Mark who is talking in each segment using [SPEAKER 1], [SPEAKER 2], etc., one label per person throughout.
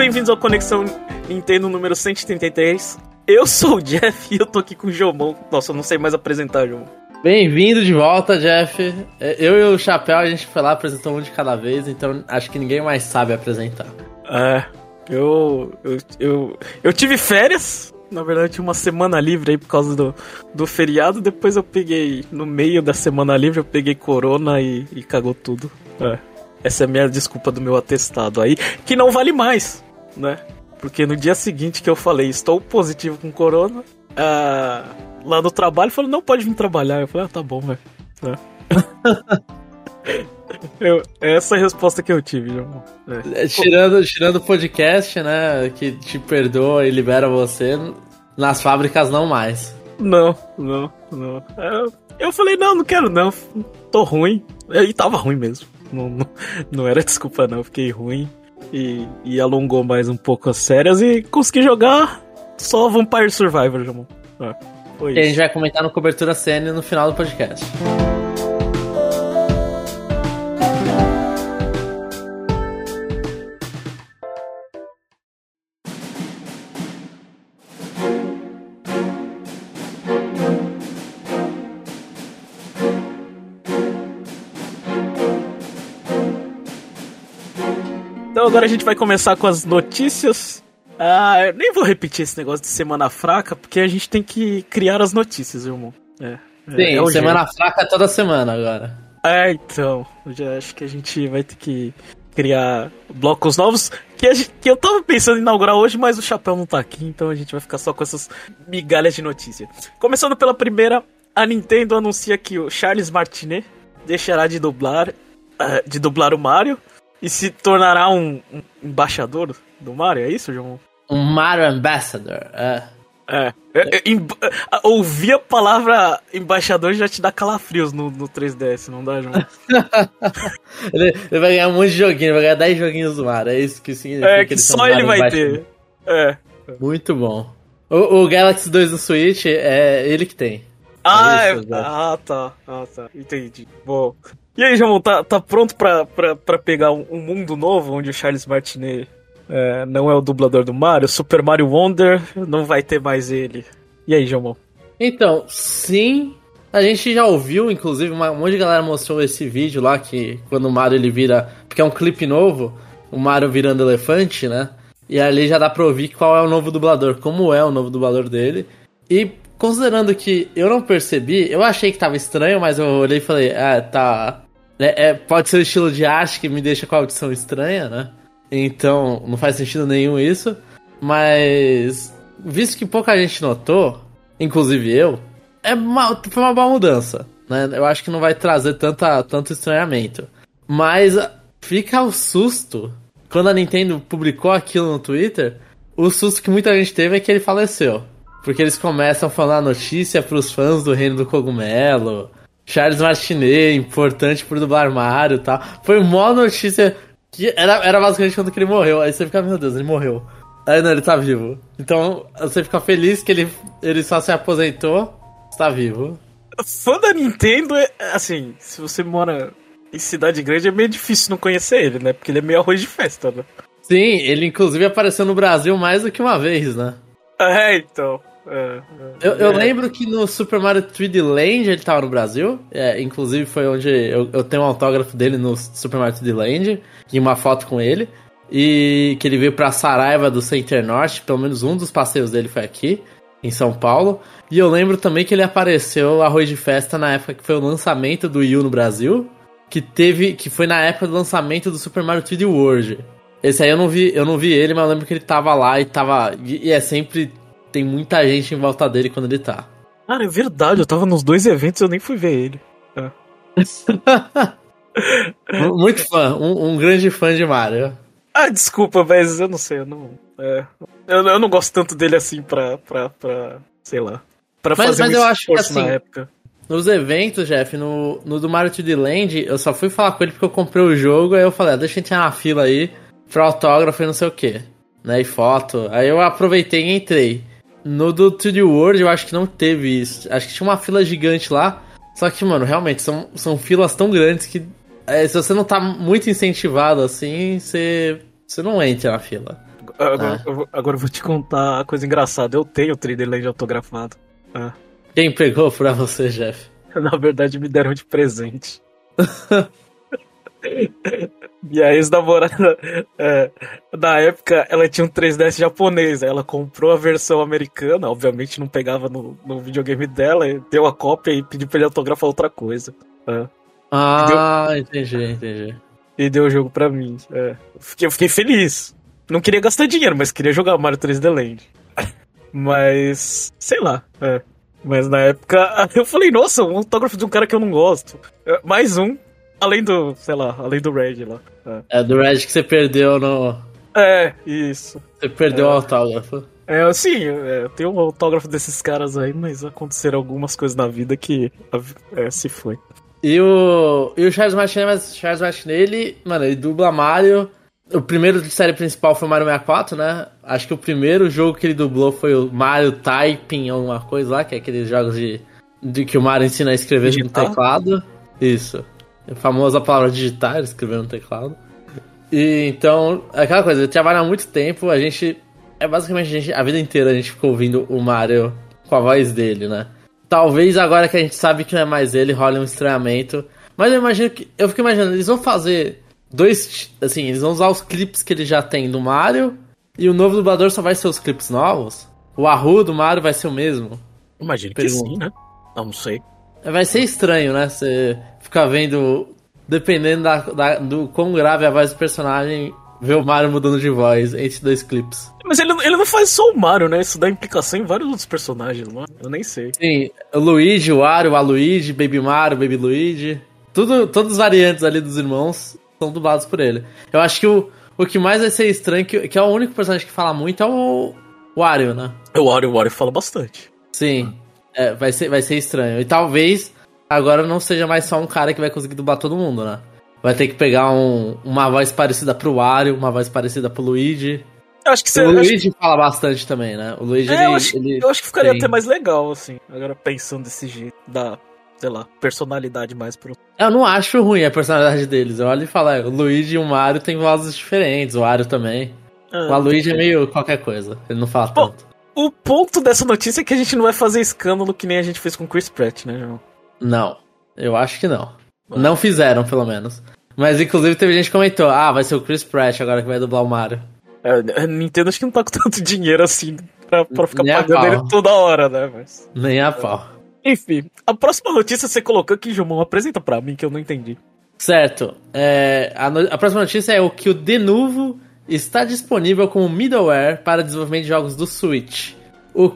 [SPEAKER 1] bem-vindos ao Conexão Nintendo número 133. Eu sou o Jeff e eu tô aqui com o Jomon. Nossa, eu não sei mais apresentar, Jomon.
[SPEAKER 2] Bem-vindo de volta, Jeff. É, eu e o Chapéu, a gente foi lá, apresentou um de cada vez, então acho que ninguém mais sabe apresentar.
[SPEAKER 1] É, eu, eu, eu, eu tive férias, na verdade, uma semana livre aí por causa do, do feriado. Depois eu peguei, no meio da semana livre, eu peguei corona e, e cagou tudo. É. Essa é a minha desculpa do meu atestado aí, que não vale mais, né? Porque no dia seguinte que eu falei, estou positivo com corona, uh, lá no trabalho falou, não pode vir trabalhar. Eu falei, ah, tá bom, velho. É. Eu, essa é a resposta que eu tive, João.
[SPEAKER 2] É. Tirando, tirando o podcast, né? Que te perdoa e libera você, nas fábricas não mais.
[SPEAKER 1] Não, não, não. Eu, eu falei, não, não quero não. Tô ruim. E tava ruim mesmo. Não, não, não era desculpa, não. Fiquei ruim. E, e alongou mais um pouco as séries e consegui jogar só Vampire Survivor, João. É,
[SPEAKER 2] foi que a gente vai comentar no Cobertura CN no final do podcast.
[SPEAKER 1] Agora a gente vai começar com as notícias. Ah, eu nem vou repetir esse negócio de semana fraca, porque a gente tem que criar as notícias, irmão. É,
[SPEAKER 2] é Sim, é semana jeito. fraca toda semana agora.
[SPEAKER 1] É, então. Eu já acho que a gente vai ter que criar blocos novos. Que, gente, que, eu tava pensando em inaugurar hoje, mas o chapéu não tá aqui, então a gente vai ficar só com essas migalhas de notícia. Começando pela primeira, a Nintendo anuncia que o Charles Martinet deixará de dublar, uh, de dublar o Mario e se tornará um, um embaixador do Mario, é isso, João?
[SPEAKER 2] Um Mario Ambassador, é.
[SPEAKER 1] É. é, é ouvir a palavra embaixador já te dá calafrios no, no 3DS, não dá, João?
[SPEAKER 2] ele, ele, vai ganhar um monte de joguinho, vai ganhar 10 joguinhos do Mario, é isso que significa.
[SPEAKER 1] É, que, que só ele vai ter. É.
[SPEAKER 2] Muito bom. O, o, Galaxy 2 do Switch é ele que tem.
[SPEAKER 1] Ah, é isso, é... ah tá. Ah, tá. Entendi. Bom. E aí, Jamon, tá, tá pronto pra, pra, pra pegar um, mundo novo onde o Charles Martinet é, não é o dublador do Mario? Super Mario Wonder não vai ter mais ele. E aí, Jamon?
[SPEAKER 2] Então, sim. A gente já ouviu, inclusive, um monte de galera mostrou esse vídeo lá que quando o Mario ele vira. Porque é um clipe novo, o Mario virando elefante, né? E ali já dá pra ouvir qual é o novo dublador, como é o novo dublador dele. E considerando que eu não percebi, eu achei que tava estranho, mas eu olhei e falei, ah, tá. É, é, pode ser o estilo de arte que me deixa com a audição estranha, né? Então, não faz sentido nenhum isso. Mas, visto que pouca gente notou, inclusive eu, é uma, foi uma boa mudança. Né? Eu acho que não vai trazer tanta, tanto estranhamento. Mas fica o susto. Quando a Nintendo publicou aquilo no Twitter, o susto que muita gente teve é que ele faleceu. Porque eles começam a falar notícia pros fãs do Reino do Cogumelo. Charles Martinet, importante por dublar Mario e tal. Foi mó notícia que era, era basicamente quando ele morreu. Aí você fica, meu Deus, ele morreu. Aí não, ele tá vivo. Então você fica feliz que ele, ele só se aposentou, está vivo.
[SPEAKER 1] Fã da Nintendo, é, assim, se você mora em cidade grande é meio difícil não conhecer ele, né? Porque ele é meio arroz de festa, né?
[SPEAKER 2] Sim, ele inclusive apareceu no Brasil mais do que uma vez, né?
[SPEAKER 1] É, então. É, é,
[SPEAKER 2] eu, eu, lembro que no Super Mario 3D Land ele tava no Brasil. É, inclusive foi onde eu, eu, tenho um autógrafo dele no Super Mario 3D Land e uma foto com ele. E que ele veio pra Saraiva do Center Norte, pelo menos um dos passeios dele foi aqui, em São Paulo. E eu lembro também que ele apareceu arroz de festa na época que foi o lançamento do Wii U no Brasil. Que teve. que foi na época do lançamento do Super Mario 3D World. Esse aí eu não vi, eu não vi ele, mas eu lembro que ele tava lá e tava. E é sempre tem muita gente em volta dele quando ele tá.
[SPEAKER 1] Cara, é verdade, eu tava nos dois eventos e eu nem fui ver ele. É.
[SPEAKER 2] Muito fã, um, um, grande fã de Mario.
[SPEAKER 1] Ah, desculpa, mas eu não sei, eu não. É, eu, eu, não gosto tanto dele assim pra. pra, pra sei lá. Pra
[SPEAKER 2] mas,
[SPEAKER 1] fazer
[SPEAKER 2] mas
[SPEAKER 1] um
[SPEAKER 2] eu acho que assim,
[SPEAKER 1] na época.
[SPEAKER 2] Nos eventos, Jeff, no, no do Mario 3D Land, eu só fui falar com ele porque eu comprei o jogo, aí eu falei, ah, deixa a gente ir na fila aí, pra autógrafo e não sei o que. Né, e foto. Aí eu aproveitei e entrei. No do 3D World eu acho que não teve isso. Acho que tinha uma fila gigante lá. Só que, mano, realmente, são, são filas tão grandes que é, se você não tá muito incentivado assim, você, você não entra na fila.
[SPEAKER 1] Agora, é. eu, vou, agora eu vou te contar a coisa engraçada. Eu tenho o 3D Land autografado.
[SPEAKER 2] Ah. Quem pegou pra você, Jeff?
[SPEAKER 1] Na verdade, me deram de presente. Minha ex-namorada, é, na época, ela tinha um 3DS japonês. Ela comprou a versão americana, obviamente não pegava no, no videogame dela, deu a cópia e pediu pra ele autografar outra coisa.
[SPEAKER 2] É. Ah, deu, entendi, entendi.
[SPEAKER 1] E deu o jogo pra mim. É. Fiquei, eu fiquei feliz. Não queria gastar dinheiro, mas queria jogar Mario 3D Land. mas, sei lá. É. Mas na época eu falei, nossa, um autógrafo de um cara que eu não gosto. É, mais um, além do, sei lá, além do Red lá.
[SPEAKER 2] É, é do Red que você perdeu no.
[SPEAKER 1] É, isso.
[SPEAKER 2] Você perdeu é. o autógrafo.
[SPEAKER 1] É, sim, é, tenho um autógrafo desses caras aí, mas aconteceram algumas coisas na vida que é, se foi.
[SPEAKER 2] E o, e o Charles Martinet, Charles Martinet, ele, mano, ele dubla Mario o primeiro de série principal foi Mario 64, né? Acho que o primeiro jogo que ele dublou foi o Mario Typing, alguma coisa lá, que é aqueles jogos de, de que o Mario ensina a escrever Digital? no teclado. Isso. A famosa palavra digitar, escrever no teclado. E então, é aquela coisa, ele trabalha há muito tempo, a gente. É basicamente a, gente, a vida inteira a gente ficou ouvindo o Mario com a voz dele, né? Talvez agora que a gente sabe que não é mais ele, role um estranhamento. Mas eu imagino que. Eu fico imaginando, eles vão fazer dois. Assim, eles vão usar os clipes que ele já tem do Mario. E o novo dublador só vai ser os clipes novos? O Aru do Mario vai ser o mesmo?
[SPEAKER 1] Imagino que sim, né? Não, não sei.
[SPEAKER 2] Vai ser estranho, né? Você ficar vendo. Dependendo da, da, do quão grave é a voz do personagem, ver o Mario mudando de voz entre dois clipes.
[SPEAKER 1] Mas ele, ele não faz só o Mario, né? Isso dá implicação em vários outros personagens, não é? Eu nem sei.
[SPEAKER 2] Sim, o Luigi, o Wario, a Luigi, Baby Mario, Baby Luigi. Tudo, todas as variantes ali dos irmãos são dublados por ele. Eu acho que o, o que mais vai ser estranho, que, que é o único personagem que fala muito, é o Wario, né?
[SPEAKER 1] O Wario, o Wario fala bastante.
[SPEAKER 2] Sim. É, vai, ser, vai ser estranho. E talvez agora não seja mais só um cara que vai conseguir dublar todo mundo, né? Vai ter que pegar um, uma voz parecida pro Wario, uma voz parecida pro Luigi.
[SPEAKER 1] Eu acho que você,
[SPEAKER 2] o Luigi acho... fala bastante também, né? O Luigi,
[SPEAKER 1] é,
[SPEAKER 2] ele,
[SPEAKER 1] eu, acho,
[SPEAKER 2] ele
[SPEAKER 1] eu acho que ficaria tem... até mais legal, assim, agora pensando desse jeito, da sei lá, personalidade mais pro.
[SPEAKER 2] Eu não acho ruim a personalidade deles. Eu olho e falo, é, o Luigi e o Mario têm vozes diferentes, o Mario também. Ah, o Luigi é meio qualquer coisa, ele não fala Pô, tanto.
[SPEAKER 1] O ponto dessa notícia é que a gente não vai fazer escândalo que nem a gente fez com o Chris Pratt, né, João?
[SPEAKER 2] Não, eu acho que não. Não fizeram, pelo menos. Mas inclusive teve gente que comentou, ah, vai ser o Chris Pratt agora que vai dublar o Mario.
[SPEAKER 1] É, a Nintendo acho que não tá com tanto dinheiro assim pra, pra ficar Nem pagando ele toda hora, né? Mas...
[SPEAKER 2] Nem a pau.
[SPEAKER 1] Enfim, a próxima notícia você colocou aqui, Jumon, apresenta pra mim que eu não entendi.
[SPEAKER 2] Certo. É, a, no, a, próxima notícia é o que o Denuvo está disponível como middleware para desenvolvimento de jogos do Switch. O,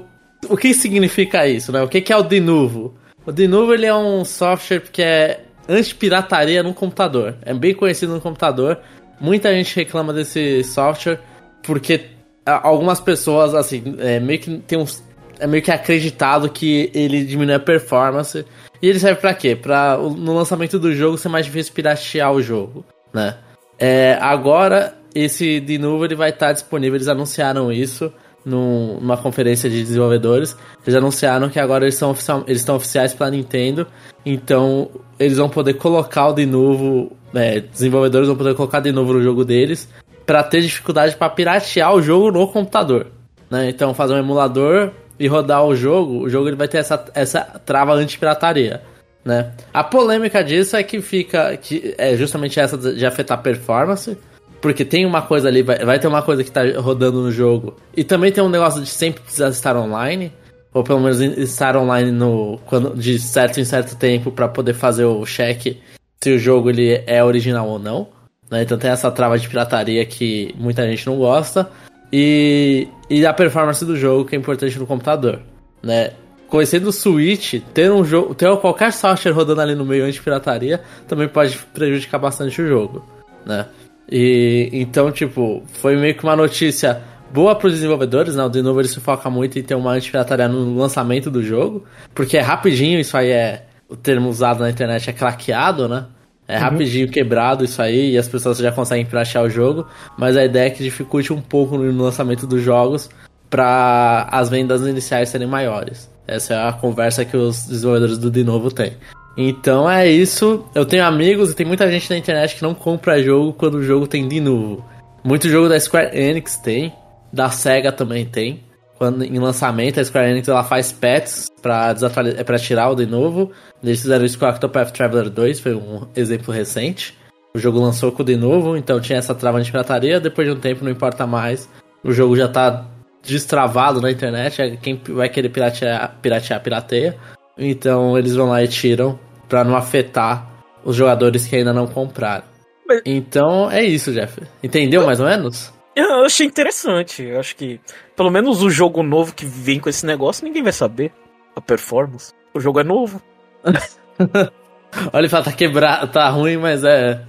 [SPEAKER 2] o que significa isso, né? O que, que é o Denuvo? O Denuvo ele é um software que é anti-pirataria no computador. É bem conhecido no computador. Muita gente reclama desse software porque algumas pessoas, assim, é, meio que tem uns é meio que acreditado que ele diminui a performance. E ele serve para quê? Para no lançamento do jogo ser mais difícil piratear o jogo, né? É, agora esse de novo ele vai estar disponível. Eles anunciaram isso num, numa conferência de desenvolvedores. Eles anunciaram que agora eles, são oficial, eles estão oficiais para Nintendo. Então eles vão poder colocar de novo. É, desenvolvedores vão poder colocar de novo no jogo deles para ter dificuldade para piratear o jogo no computador. Né? Então fazer um emulador e rodar o jogo, o jogo ele vai ter essa, essa trava anti-pirataria. Né? A polêmica disso é que fica. que é justamente essa de afetar performance. Porque tem uma coisa ali, vai, vai ter uma coisa que tá rodando no jogo. E também tem um negócio de sempre precisar estar online. Ou pelo menos estar online no, quando, de certo em certo tempo para poder fazer o check se o jogo ele é original ou não. Né? Então tem essa trava de pirataria que muita gente não gosta e, e a performance do jogo, que é importante no computador, né? Conhecendo o Switch, ter um jogo, ter qualquer software rodando ali no meio anti-pirataria também pode prejudicar bastante o jogo, né? E então, tipo, foi meio que uma notícia boa para os desenvolvedores, né? O de novo ele se foca muito em ter uma anti-pirataria no lançamento do jogo, porque é rapidinho, isso aí é o termo usado na internet é craqueado, né? É uhum. rapidinho quebrado isso aí e as pessoas já conseguem piratear o jogo, mas a ideia é que dificulte um pouco no lançamento dos jogos para as vendas iniciais serem maiores. Essa é a conversa que os desenvolvedores do De Novo têm. Então é isso. Eu tenho amigos e tem muita gente na internet que não compra jogo quando o jogo tem de novo. Muito jogo da Square Enix tem. Da SEGA também tem. Quando, em lançamento, a Square Enix ela faz patches pra, desatualizar, pra tirar o de novo. Eles fizeram isso com Octopath Traveler 2, foi um exemplo recente. O jogo lançou com o de novo, então tinha essa trava de pirataria. Depois de um tempo, não importa mais. O jogo já tá destravado na internet. É quem vai querer piratear, piratear, pirateia. Então eles vão lá e tiram pra não afetar os jogadores que ainda não compraram.
[SPEAKER 1] Mas-
[SPEAKER 2] Então é isso, Jeff. Entendeu mais ou menos?
[SPEAKER 1] Eu achei interessante. Eu acho que, pelo menos o jogo novo que vem com esse negócio, ninguém vai saber a performance. O jogo é novo.
[SPEAKER 2] Olha e fala, tá quebrado, tá ruim, mas é.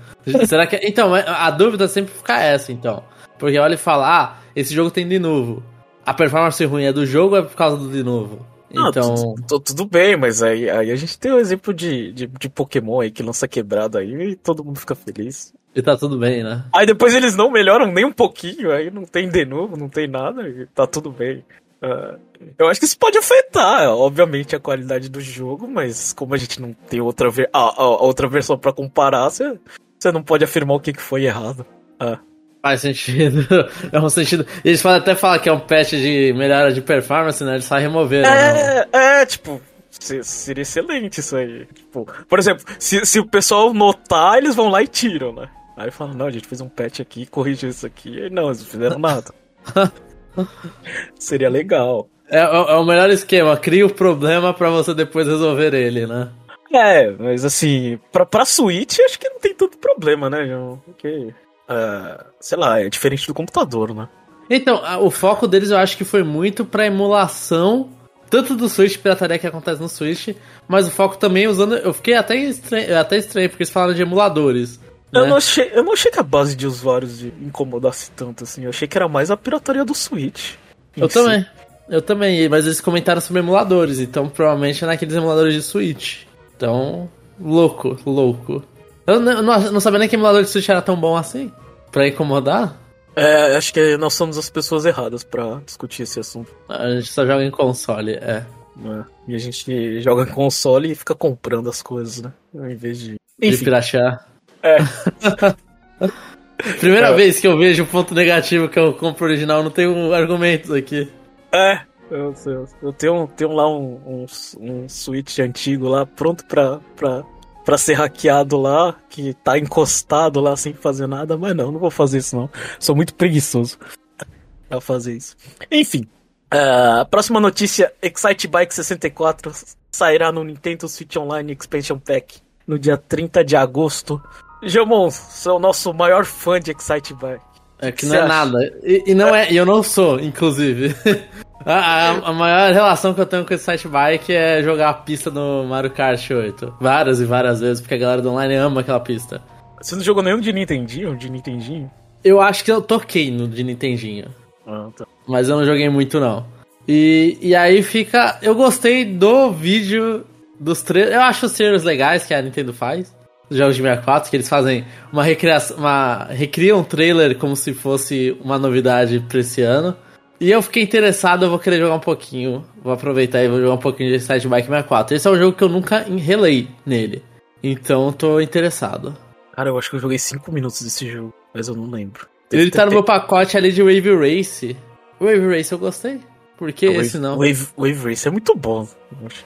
[SPEAKER 2] Será que. Então, mas a dúvida sempre fica essa, então. Porque olha e fala, ah, esse jogo tem de novo. A performance ruim é do jogo ou é por causa do de novo?
[SPEAKER 1] Não,
[SPEAKER 2] Então.
[SPEAKER 1] tu- tu- tudo bem, mas aí, aí a gente tem o exemplo de, de, de Pokémon aí que lança quebrado aí e todo mundo fica feliz.
[SPEAKER 2] E tá tudo bem, né?
[SPEAKER 1] Aí depois eles não melhoram nem um pouquinho, aí não tem de novo, não tem nada, e tá tudo bem. Ah, eu acho que isso pode afetar, obviamente, a qualidade do jogo, mas como a gente não tem outra, ver a, a- a outra versão pra comparar, você você não pode afirmar o que, que foi errado. Ah,
[SPEAKER 2] Faz sentido. É um sentido. Eles podem até falar que é um patch de melhora de performance, né? Eles só removeram. né?
[SPEAKER 1] É, é, tipo, se- seria excelente isso aí. Tipo, por exemplo, se, se o pessoal notar, eles vão lá e tiram, né? Aí falam, não, a gente fez um patch aqui, corrigiu isso aqui. Aí, não, eles não fizeram nada. seria legal.
[SPEAKER 2] É, é- é o melhor esquema. Cria o problema pra você depois resolver ele, né?
[SPEAKER 1] É, mas assim, pra, pra Switch acho que não tem tanto problema, né, João? Porque, ah, sei lá, é diferente do computador, né?
[SPEAKER 2] Então, o foco deles eu acho que foi muito pra emulação, tanto do Switch, pirataria que acontece no Switch, mas o foco também usando. Eu fiquei até estranho, até estranho porque eles falaram de emuladores.
[SPEAKER 1] Eu,
[SPEAKER 2] né?
[SPEAKER 1] não achei, eu não achei que a base de usuários de incomodasse tanto, assim. Eu achei que era mais a pirataria do Switch.
[SPEAKER 2] Eu
[SPEAKER 1] si.
[SPEAKER 2] também. Eu também, mas eles comentaram sobre emuladores, então provavelmente é naqueles emuladores de Switch. Então, louco, louco. Eu não, eu não, sabia nem que emulador de Switch era tão bom assim. Pra incomodar.
[SPEAKER 1] É, acho que nós somos as pessoas erradas pra discutir esse assunto.
[SPEAKER 2] A gente só joga em console, é.
[SPEAKER 1] né? E a gente joga em console e fica comprando as coisas, né? Ao invés de.
[SPEAKER 2] De
[SPEAKER 1] Enfim,
[SPEAKER 2] piratear.
[SPEAKER 1] é.
[SPEAKER 2] Primeira
[SPEAKER 1] É.
[SPEAKER 2] vez que eu vejo o ponto negativo que eu compro original, não tenho argumentos aqui.
[SPEAKER 1] É. Eu, eu, eu tenho, tenho lá um, um, um Switch antigo lá, pronto pra, pra, pra ser hackeado lá, que tá encostado lá sem fazer nada, mas não, não vou fazer isso não. Sou muito preguiçoso pra fazer isso. Enfim, a próxima notícia: Excite Bike 64 sairá no Nintendo Switch Online Expansion Pack no dia 30 de agosto. Gemon, sou o nosso maior fã de Excite Bike.
[SPEAKER 2] É que
[SPEAKER 1] Você
[SPEAKER 2] não é
[SPEAKER 1] acha?
[SPEAKER 2] nada. E, e não é, eu não sou, inclusive. a, a- maior relação que eu tenho com esse site bike é jogar a pista no Mario Kart 8. Várias e várias vezes, porque a galera do online ama aquela pista.
[SPEAKER 1] Você não jogou nenhum de Nintendinho? De Nintendinho?
[SPEAKER 2] Eu acho que eu toquei no de Nintendinho.
[SPEAKER 1] Ah, tá.
[SPEAKER 2] Mas eu não joguei muito, não. E, e aí fica. Eu gostei do vídeo dos trailers. Eu acho os trailers legais que a Nintendo faz. Dos jogos de 64, que eles fazem uma recriação. Uma, recriam um trailer como se fosse uma novidade pra esse ano. E eu fiquei interessado, eu vou querer jogar um pouquinho. Vou aproveitar e vou jogar um pouquinho de Side Bike 64. Esse é um jogo que eu nunca relei nele. Então eu tô interessado.
[SPEAKER 1] Cara, eu acho que eu joguei 5 minutos desse jogo, mas eu não lembro.
[SPEAKER 2] Ele tá no meu pacote ali de Wave Race. Wave Race eu gostei. Por que
[SPEAKER 1] Wave,
[SPEAKER 2] esse não?
[SPEAKER 1] Wave, Wave Race é muito bom.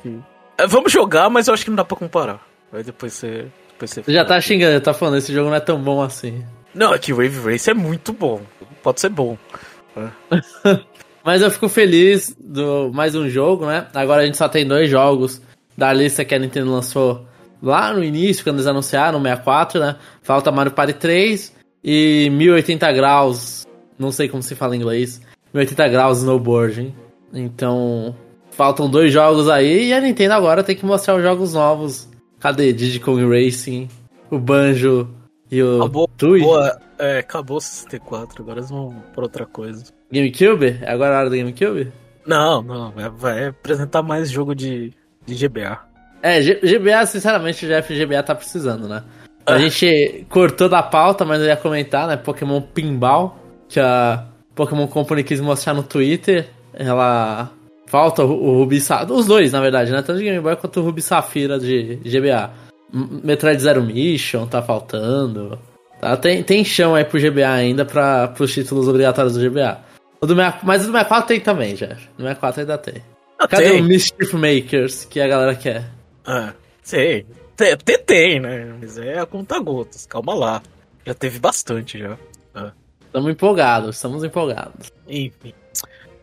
[SPEAKER 1] Que... É, vamos jogar, mas eu acho que não dá pra comparar. Aí depois você... Depois você
[SPEAKER 2] Você já tá xingando, tá falando, esse jogo não é tão bom assim.
[SPEAKER 1] Não, é que Wave Race é muito bom. Pode ser bom.
[SPEAKER 2] Mas eu fico feliz do mais um jogo, né? Agora a gente só tem dois jogos da lista que a Nintendo lançou lá no início, quando eles anunciaram o 64, né? Falta Mario Party 3 e 1080 graus, não sei como se fala em inglês, 1080 graus snowboarding. Então, faltam dois jogos aí e a Nintendo agora tem que mostrar os jogos novos. Cadê Diddy Kong Racing, o Banjo e o
[SPEAKER 1] Acabou,
[SPEAKER 2] Tui?
[SPEAKER 1] Boa, é, acabou o 64, agora eles vão por outra coisa.
[SPEAKER 2] GameCube? É agora a hora do GameCube?
[SPEAKER 1] Não, não, é- vai apresentar mais jogo de, de GBA.
[SPEAKER 2] É, G- GBA, sinceramente, o Jeff GBA tá precisando, né? A
[SPEAKER 1] Ah.
[SPEAKER 2] gente cortou da pauta, mas eu ia comentar, né? Pokémon Pinball, que a Pokémon Company quis mostrar no Twitter. Ela. Falta o, Ruby Safira. Os dois, na verdade, né? Tanto de Game Boy quanto o Ruby Safira de GBA. Metroid Zero Mission tá faltando. Tá? Tem, tem chão aí pro GBA ainda para pros títulos obrigatórios do GBA. O do 64, mas o do 64 tem também, Jeff. No 64 ainda tem.
[SPEAKER 1] Ah,
[SPEAKER 2] Cadê
[SPEAKER 1] tem.
[SPEAKER 2] o Mischief Makers que a galera quer?
[SPEAKER 1] Ah, sei. Tem, tem, tem, né? Mas é a conta gotas, calma lá. Já teve bastante já. Ah,
[SPEAKER 2] Estamos empolgados, estamos empolgados.
[SPEAKER 1] enfim.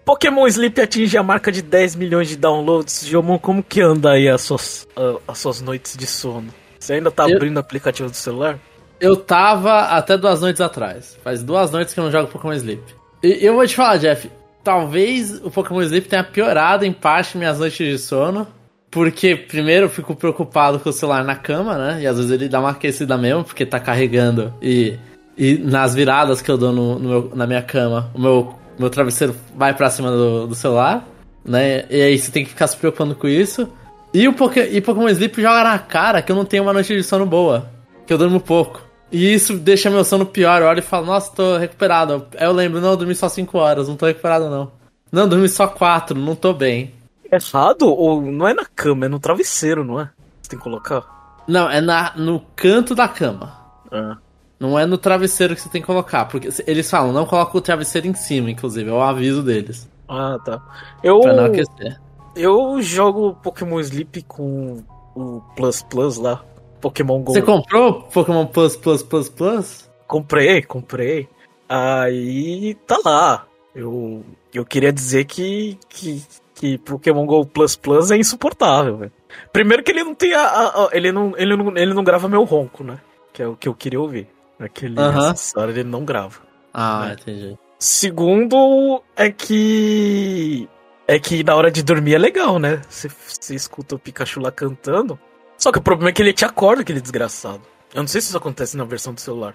[SPEAKER 1] Pokémon Sleep atinge a marca de 10 milhões de downloads. Jomon, como que anda aí as suas, ah, as suas noites de sono? Você ainda tá
[SPEAKER 2] Eu-
[SPEAKER 1] abrindo o aplicativo do celular?
[SPEAKER 2] Eu tava até duas noites atrás. Faz duas noites que eu não jogo Pokémon Sleep. E eu vou te falar, Jeff. Talvez o Pokémon Sleep tenha piorado em parte minhas noites de sono. Porque, primeiro, eu fico preocupado com o celular na cama, né? E às vezes ele dá uma aquecida mesmo, porque tá carregando. E, e nas viradas que eu dou no, no meu- na minha cama, o meu, meu travesseiro vai pra cima do, do celular, né? E aí você tem que ficar se preocupando com isso. E o Poké- e Pokémon Sleep joga na cara que eu não tenho uma noite de sono boa. Que eu durmo pouco. E isso deixa meu sono pior. Eu olho e falo, nossa, tô recuperado. Aí eu lembro, não, eu dormi só 5 horas, não tô recuperado não. Não, dormi só 4, não tô bem.
[SPEAKER 1] É errado? Ou não é na cama, é no travesseiro, não é? Você tem que colocar?
[SPEAKER 2] Não, é na, no canto da cama.
[SPEAKER 1] Ah.
[SPEAKER 2] Não é no travesseiro que você tem que colocar. Porque eles falam, não coloca o travesseiro em cima, inclusive. É o aviso deles.
[SPEAKER 1] Ah, tá. Eu,
[SPEAKER 2] Pra não aquecer.
[SPEAKER 1] eu jogo Pokémon Sleep com o Plus Plus lá. Pokémon Go.
[SPEAKER 2] Você comprou Pokémon Plus Plus Plus Plus?
[SPEAKER 1] Comprei, comprei. Aí tá lá. Eu, eu queria dizer que, que, que Pokémon Go Plus Plus é insuportável, velho. Primeiro que ele não tem a, a- a- ele, não, ele, não, ele não grava meu ronco, né? Que é o que eu queria ouvir. Aquele
[SPEAKER 2] Aham.
[SPEAKER 1] acessório ele não grava.
[SPEAKER 2] Ah,
[SPEAKER 1] É.
[SPEAKER 2] entendi.
[SPEAKER 1] Segundo é que. É que na hora de dormir é legal, né? Você, você escuta o Pikachu lá cantando. Só que o problema é que ele te acorda, aquele desgraçado. Eu não sei se isso acontece na versão do celular.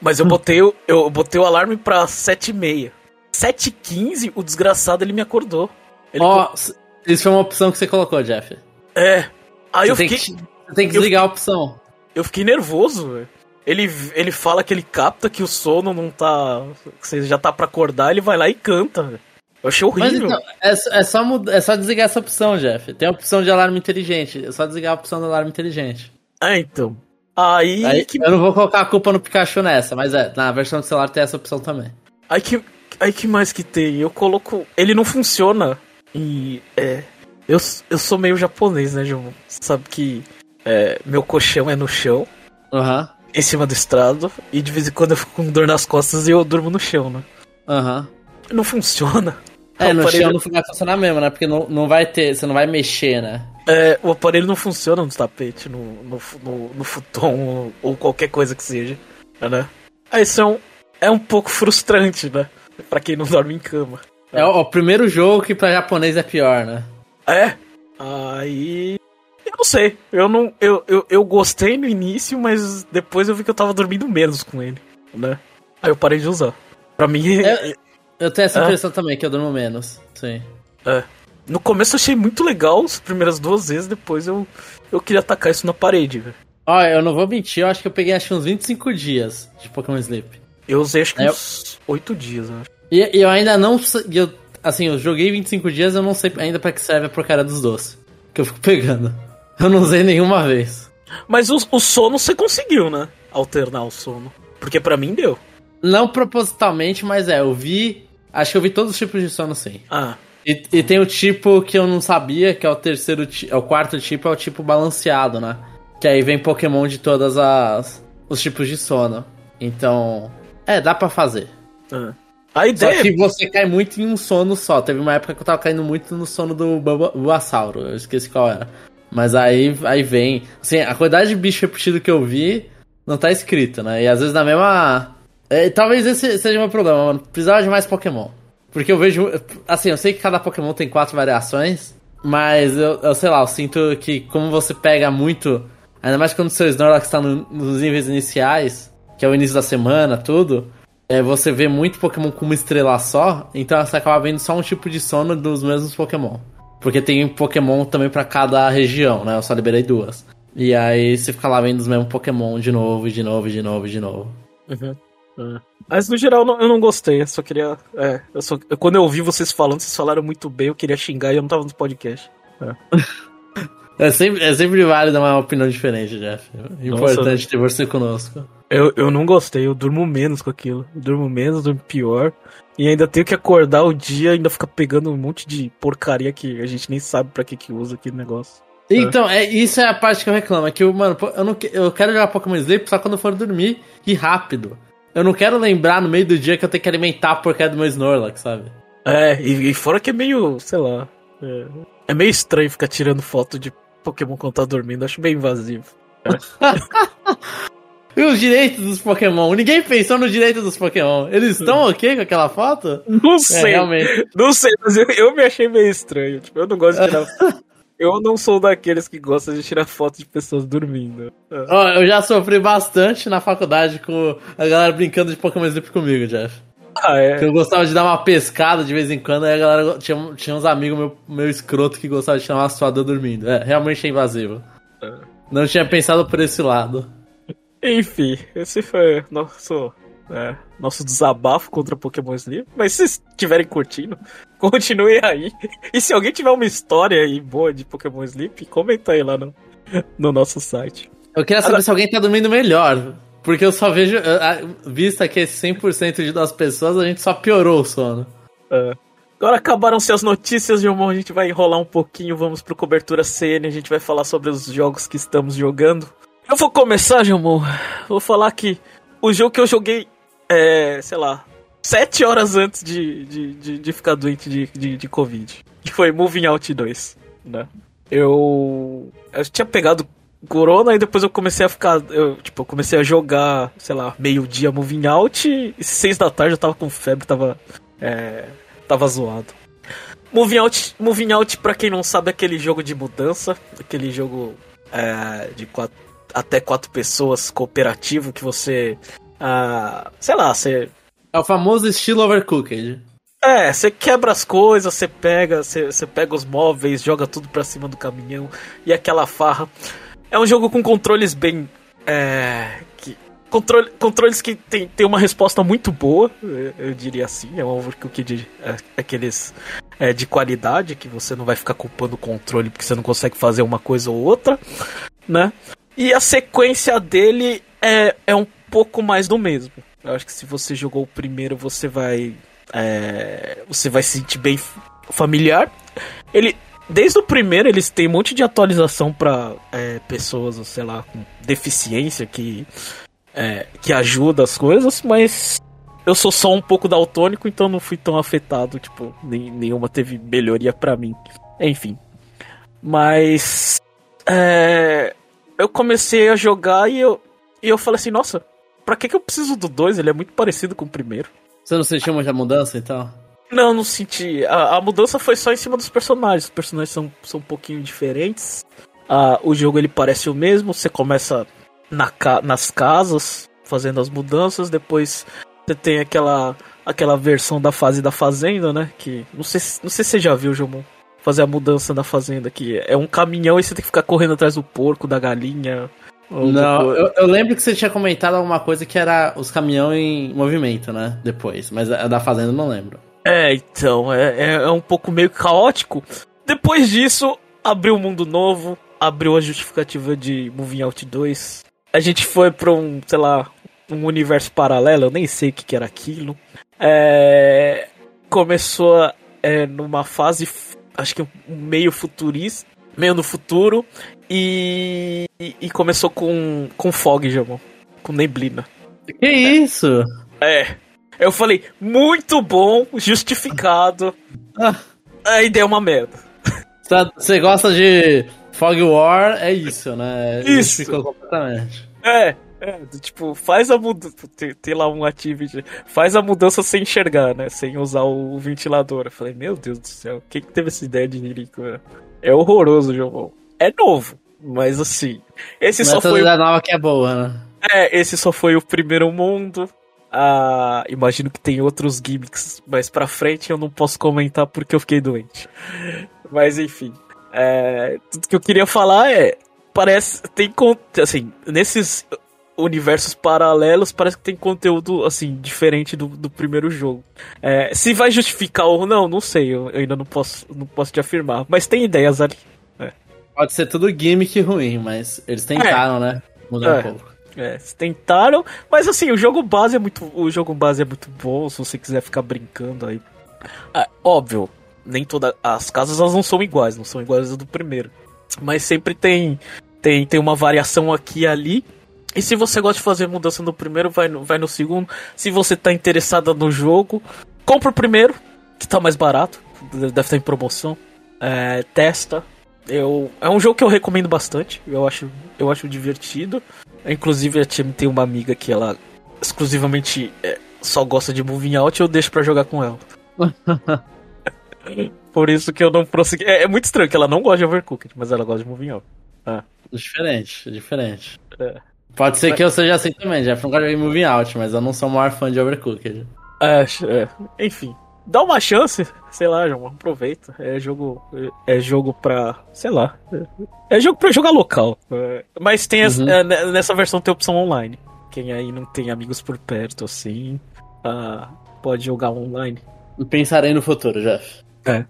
[SPEAKER 1] Mas eu botei, o- eu botei o alarme pra 7h30. 7h15, o desgraçado ele me acordou. Ele
[SPEAKER 2] Ó, s- isso foi uma opção que você colocou, Jeff.
[SPEAKER 1] co- É. Aí
[SPEAKER 2] Você
[SPEAKER 1] eu
[SPEAKER 2] tem,
[SPEAKER 1] fiquei,
[SPEAKER 2] que, você tem que
[SPEAKER 1] eu
[SPEAKER 2] desligar a opção.
[SPEAKER 1] eu fiquei nervoso, velho. Ele, ele fala que ele capta que o sono não tá. Que você já tá pra acordar, ele vai lá e canta, velho. Eu achei horrível.
[SPEAKER 2] então, é, só- é, só mud- é só desligar essa opção, Jeff. Tem a opção de alarme inteligente. É só desligar a opção do alarme inteligente.
[SPEAKER 1] Ah, então. Aí,
[SPEAKER 2] Aí,
[SPEAKER 1] que,
[SPEAKER 2] Eu não vou colocar a culpa no Pikachu nessa, mas é, na versão do celular tem essa opção também.
[SPEAKER 1] aí que. Aí que mais que tem? Eu coloco. Ele não funciona. E. É. Eu, eu sou meio japonês, né, João? Sabe que. é, meu colchão é no chão,
[SPEAKER 2] Aham,
[SPEAKER 1] em cima do estrado, e de vez em quando eu fico com dor nas costas e eu durmo no chão, né?
[SPEAKER 2] aham.
[SPEAKER 1] Não funciona.
[SPEAKER 2] É,
[SPEAKER 1] O
[SPEAKER 2] no
[SPEAKER 1] aparelho-
[SPEAKER 2] chão não vai funcionar mesmo, né? Porque não, não vai ter, você não vai mexer, né?
[SPEAKER 1] É, o aparelho não funciona no tapete, no, no, no, no futon ou qualquer coisa que seja, né? Aí isso é um, é um pouco frustrante, né? Pra quem não dorme em cama.
[SPEAKER 2] É o, o primeiro jogo que pra japonês é pior, né?
[SPEAKER 1] É. Aí. Eu não sei. Eu não. Eu, eu, eu gostei no início, mas depois eu vi que eu tava dormindo menos com ele, né? Aí eu parei de usar. Pra mim.
[SPEAKER 2] É- Eu tenho essa
[SPEAKER 1] Ah.
[SPEAKER 2] impressão também, que eu durmo menos. Sim.
[SPEAKER 1] É. No começo eu achei muito legal as primeiras duas vezes, depois eu, eu queria atacar isso na parede, velho.
[SPEAKER 2] Ó, eu não vou mentir, eu acho que eu peguei acho uns 25 dias de Pokémon Sleep.
[SPEAKER 1] Eu usei acho que
[SPEAKER 2] É, eu-
[SPEAKER 1] uns oito dias, eu acho.
[SPEAKER 2] E, e eu ainda não. Eu, assim, eu joguei 25 dias, eu não sei ainda pra que serve a porcaria dos doces. Que eu fico pegando. Eu não usei nenhuma vez.
[SPEAKER 1] Mas o, o sono você conseguiu, né? Alternar o sono. Porque pra mim deu.
[SPEAKER 2] Não propositalmente, mas é, eu vi. Acho que eu vi todos os tipos de sono sim.
[SPEAKER 1] Ah,
[SPEAKER 2] E, e tem o tipo que eu não sabia, que é o terceiro é o quarto tipo, é o tipo balanceado, né? Que aí vem Pokémon de todas as os tipos de sono. Então, é, dá pra fazer.
[SPEAKER 1] ah. A
[SPEAKER 2] Só
[SPEAKER 1] ideia
[SPEAKER 2] que você cai muito em um sono só. Teve uma época que eu tava caindo muito no sono do Bulbasauro, eu esqueci qual era. Mas aí, aí vem. Assim, a quantidade de bicho repetido que eu vi não tá escrito, né? E às vezes na mesma. É, talvez esse seja o meu problema, mano. Precisava de mais Pokémon. Porque eu vejo. Assim, eu sei que cada Pokémon tem quatro variações. Mas eu, eu sei lá, eu sinto que como você pega muito. Ainda mais quando o seu Snorlax tá no- nos níveis iniciais, que é o início da semana, tudo. É, você vê muito Pokémon com uma estrela só, então você acaba vendo só um tipo de sono dos mesmos Pokémon. Porque tem Pokémon também pra cada região, né? Eu só liberei duas. E aí você fica lá vendo os mesmos Pokémon de novo, de novo, de novo, de novo.
[SPEAKER 1] Uhum. É. Mas no geral eu não gostei, eu só queria. É, eu só, quando eu ouvi vocês falando, vocês falaram muito bem, eu queria xingar e eu não tava no podcast.
[SPEAKER 2] É sempre, é sempre válido uma opinião diferente, Jeff. Importante Nossa, ter você conosco.
[SPEAKER 1] Eu, eu não gostei, eu durmo menos com aquilo. Eu durmo menos, durmo pior. E ainda tenho que acordar o dia ainda ficar pegando um monte de porcaria que a gente nem sabe para que que usa aquele negócio.
[SPEAKER 2] Então, é, isso é a parte que eu reclamo. É que, eu, mano, eu, não, eu quero jogar Pokémon Sleep só quando eu for dormir e rápido. Eu não quero lembrar no meio do dia que eu tenho que alimentar a porcaria do meu Snorlax, sabe?
[SPEAKER 1] É, e, e fora que é meio, sei lá. É, é, meio estranho ficar tirando foto de Pokémon quando tá dormindo. Acho bem invasivo.
[SPEAKER 2] E os direitos dos Pokémon? Ninguém pensou no direito dos Pokémon. Eles estão ok com aquela foto?
[SPEAKER 1] Não é, sei. É, realmente. Não sei, mas eu, eu, me achei meio estranho. Tipo, eu não gosto de tirar. eu não sou daqueles que gostam de tirar foto de pessoas dormindo.
[SPEAKER 2] Oh, eu já sofri bastante na faculdade com a galera brincando de Pokémon Sleep comigo, Jeff. Ah, é? Eu gostava de dar uma pescada de vez em quando, aí a galera tinha, tinha uns amigos meu, meu escroto que gostavam de tirar uma suada dormindo. É, realmente é invasivo. É. Não tinha pensado por esse lado.
[SPEAKER 1] Enfim, esse foi nosso, é, nosso desabafo contra Pokémon Sleep. Mas se vocês estiverem curtindo, continue aí. E se alguém tiver uma história aí boa de Pokémon Sleep, comenta aí lá no, no nosso site.
[SPEAKER 2] Eu queria saber se alguém tá dormindo melhor. Porque eu só vejo, vista que esse 100% das pessoas, a gente só piorou o sono.
[SPEAKER 1] É. Agora acabaram-se as notícias, Gilmão. A gente vai enrolar um pouquinho. Vamos pro cobertura CN. A gente vai falar sobre os jogos que estamos jogando. Eu vou começar, Gilmão. Vou falar que o jogo que eu joguei, é, sei lá, sete horas antes de, de, de, de ficar doente de, de, de, Covid. Que foi Moving Out 2, né? Eu. Eu tinha pegado Corona e depois eu comecei a ficar. Eu, tipo, eu comecei a jogar, sei lá, meio-dia Moving Out e seis da tarde eu tava com febre, tava. É, tava zoado. Moving Out, Moving Out, pra quem não sabe, é aquele jogo de mudança, aquele jogo é, de quatro até quatro pessoas cooperativo que você. Ah, sei lá, você.
[SPEAKER 2] É o famoso estilo overcooked.
[SPEAKER 1] É, você quebra as coisas, você pega, você, você pega os móveis, joga tudo pra cima do caminhão e aquela farra. É um jogo com controles bem. É, que, controle, controles que tem, tem uma resposta muito boa, eu diria assim. É um overcooked é, aqueles é, de qualidade, que você não vai ficar culpando o controle porque você não consegue fazer uma coisa ou outra, né? E a sequência dele é, é um pouco mais do mesmo. Eu acho que se você jogou o primeiro, você vai. É, você vai se sentir bem familiar. Ele. Desde o primeiro, eles têm um monte de atualização para é, pessoas, sei lá, com deficiência que, é, que ajuda as coisas, mas eu sou só um pouco daltônico, então não fui tão afetado, tipo, nem, nenhuma teve melhoria para mim. Enfim. Mas. É, eu comecei a jogar e eu, e eu falei assim, nossa, pra que, que eu preciso do 2? Ele é muito parecido com o primeiro.
[SPEAKER 2] Você não sentiu muita mudança então?
[SPEAKER 1] Não, não senti. A, a, mudança foi só em cima dos personagens. Os personagens são, são um pouquinho diferentes. Ah, o jogo ele parece o mesmo. Você começa na, nas casas fazendo as mudanças. Depois você tem aquela aquela versão da fase da fazenda, né? Que não sei, não sei se você já viu, Jomon fazer a mudança na fazenda aqui. É um caminhão e você tem que ficar correndo atrás do porco, da galinha.
[SPEAKER 2] Não, eu, eu, lembro que você tinha comentado alguma coisa que era os caminhões em movimento, né? Depois, mas a da fazenda eu não lembro.
[SPEAKER 1] É, então, é, é, é um pouco meio caótico. Depois disso, abriu um mundo novo, abriu a justificativa de Moving Out 2. A gente foi pra um, sei lá, um universo paralelo, eu nem sei o que, que era aquilo. É, começou é, numa fase acho que meio futurista, meio no futuro, e, e, começou com, com fog, Jamon, com neblina.
[SPEAKER 2] Que isso?
[SPEAKER 1] É. Eu falei, muito bom, justificado. Ah. Aí deu uma merda.
[SPEAKER 2] Você gosta de Fog War, é isso, né?
[SPEAKER 1] Isso. Ficou completamente. É, é, tipo, faz a mudança. Tem, tem, lá um activity. Faz a mudança sem enxergar, né? Sem usar o ventilador. Eu falei, meu Deus do céu, quem que teve essa ideia de Nirico? É horroroso o jogo. É novo, mas assim. Esse mas só foi.
[SPEAKER 2] O... nova que é boa, né?
[SPEAKER 1] É, esse só foi o primeiro mundo. Ah, imagino que tem outros gimmicks mais pra frente eu não posso comentar porque eu fiquei doente. Mas enfim. É, tudo que eu queria falar é. Parece. Tem. Assim, nesses universos paralelos, parece que tem conteúdo, assim, diferente do, do primeiro jogo. É, se vai justificar ou não, não sei, eu, eu, ainda não posso, não posso te afirmar, mas tem ideias ali.
[SPEAKER 2] É. Pode ser tudo gimmick ruim, mas eles tentaram, é. né? Mudar
[SPEAKER 1] é. um pouco. É, tentaram, mas assim, o jogo base é muito. O jogo base é muito bom, se você quiser ficar brincando aí. É, óbvio, nem todas as casas elas não são iguais, não são iguais do primeiro. Mas sempre tem, tem, tem uma variação aqui e ali. E se você gosta de fazer mudança no primeiro, vai no, vai no segundo. Se você tá interessada no jogo, compra o primeiro, que tá mais barato. Deve estar em promoção. É, testa. Eu, é um jogo que eu recomendo bastante. Eu acho, eu acho divertido. Inclusive, a time tem uma amiga que ela exclusivamente é, só gosta de moving out e eu deixo pra jogar com ela. Por isso que eu não prossegui. É, é, muito estranho que ela não gosta de Overcooked, mas ela gosta de moving out.
[SPEAKER 2] Ah. Diferente, diferente. É. Pode ser que eu seja assim também, Jeff. Não gosto de moving out, mas eu não sou o maior fã de Overcooked.
[SPEAKER 1] É, é. enfim. Dá uma chance, sei lá, João, aproveita. É jogo, é jogo pra, sei lá, é, jogo pra jogar local. É, mas tem uhum. é, nessa versão tem opção online. Quem aí não tem amigos por perto, assim, uh, pode jogar online.
[SPEAKER 2] Pensarei no futuro, Jeff.
[SPEAKER 1] É.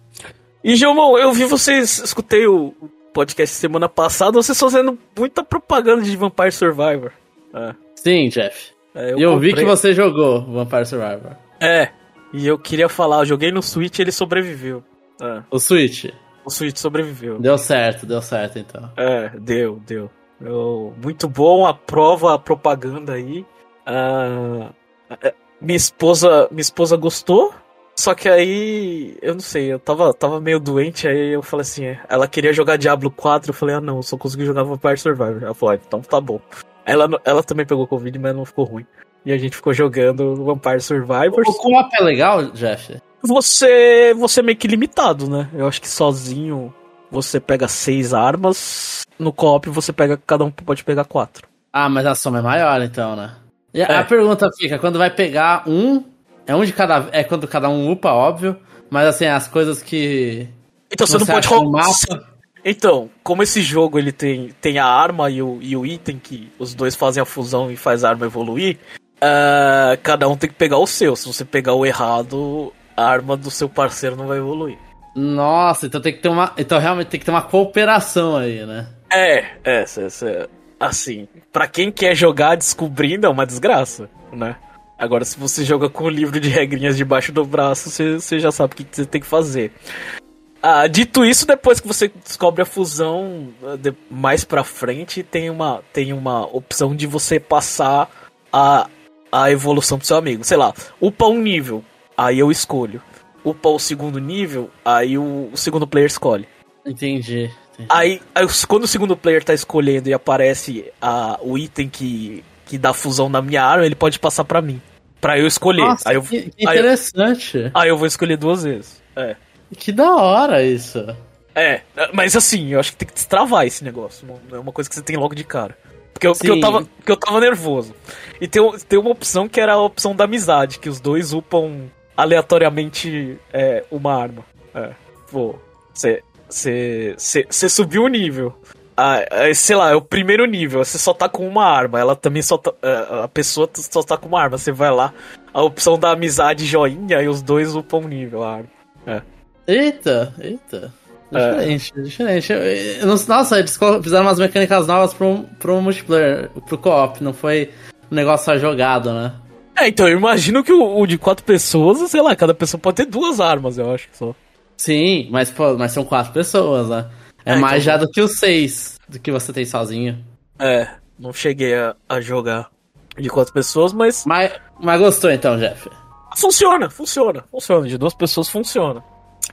[SPEAKER 1] E, João, eu vi vocês, escutei o podcast semana passada, vocês fazendo muita propaganda de Vampire Survivor.
[SPEAKER 2] É. Sim, Jeff. É, eu, eu vi que você jogou Vampire Survivor.
[SPEAKER 1] É, e eu queria falar, eu joguei no Switch e ele sobreviveu.
[SPEAKER 2] É. O Switch?
[SPEAKER 1] O Switch sobreviveu.
[SPEAKER 2] Deu certo, deu certo então.
[SPEAKER 1] É, deu, deu. Eu, muito bom, aprova a propaganda aí. Uh, minha esposa, minha esposa gostou. Só que aí, eu não sei, eu tava, tava meio doente, aí eu falei assim, é, ela queria jogar Diablo 4, eu falei, ah não, eu só consegui jogar Vampire Survivor. Ela falou, ah, então tá bom. Ela, ela também pegou Covid, mas não ficou ruim e a gente ficou jogando Vampire Survivors.
[SPEAKER 2] O co-op é legal, Jeff?
[SPEAKER 1] Você, você é meio que limitado, né? Eu acho que sozinho você pega seis armas, no co-op você pega, cada um pode pegar quatro.
[SPEAKER 2] Ah, mas a soma é maior então, né? E é. a pergunta fica, quando vai pegar um, é um de cada, é quando cada um upa, óbvio, mas assim, as coisas que...
[SPEAKER 1] Então você, não pode roubar... Então, como esse jogo ele tem, tem a arma e o, e o item que os dois fazem a fusão e faz a arma evoluir, uh, cada um tem que pegar o seu. Se você pegar o errado, a arma do seu parceiro não vai evoluir.
[SPEAKER 2] Nossa, então tem que ter uma. Então realmente tem que ter uma cooperação aí, né?
[SPEAKER 1] É, é, é assim, para quem quer jogar descobrindo é uma desgraça, né? Agora, se você joga com o livro de regrinhas debaixo do braço, você, você já sabe o que você tem que fazer. Ah, dito isso, depois que você descobre a fusão, de, mais pra frente, tem uma, tem uma opção de você passar a, a evolução pro seu amigo. Sei lá, upa um nível, aí eu escolho. Upa o segundo nível, aí o, o segundo player escolhe.
[SPEAKER 2] Entendi. entendi.
[SPEAKER 1] Aí, aí, quando o segundo player tá escolhendo e aparece a, o item que, que dá fusão na minha arma, ele pode passar para mim. Pra eu escolher.
[SPEAKER 2] Nossa,
[SPEAKER 1] eu,
[SPEAKER 2] que interessante.
[SPEAKER 1] Aí eu, aí eu vou escolher duas vezes. É.
[SPEAKER 2] Que da hora isso.
[SPEAKER 1] É, mas assim, eu acho que tem que destravar esse negócio. Não é uma coisa que você tem logo de cara. Porque eu, porque eu, tava, porque eu tava nervoso. E tem, tem uma opção que era a opção da amizade, que os dois upam aleatoriamente é, uma arma. É, pô, você subiu o nível. Ah, sei lá, é o primeiro nível, você só tá com uma arma, ela também só tá, é, a pessoa só tá com uma arma, você vai lá, a opção da amizade joinha e os dois upam o nível, a arma. É.
[SPEAKER 2] Eita, eita. Diferente, é. diferente. Nossa, eles fizeram umas mecânicas novas pro, pro multiplayer, pro co-op, não foi um negócio só jogado, né?
[SPEAKER 1] É, então eu imagino que o, o, de quatro pessoas, sei lá, cada pessoa pode ter duas armas, eu acho só.
[SPEAKER 2] Sim, mas, pô, mas são quatro pessoas, né? É, é mais então... já do que os seis do que você tem sozinho.
[SPEAKER 1] É, não cheguei a, a jogar de quatro pessoas, mas...
[SPEAKER 2] mas. Mas gostou então, Jeff?
[SPEAKER 1] Funciona, funciona, funciona. De duas pessoas funciona.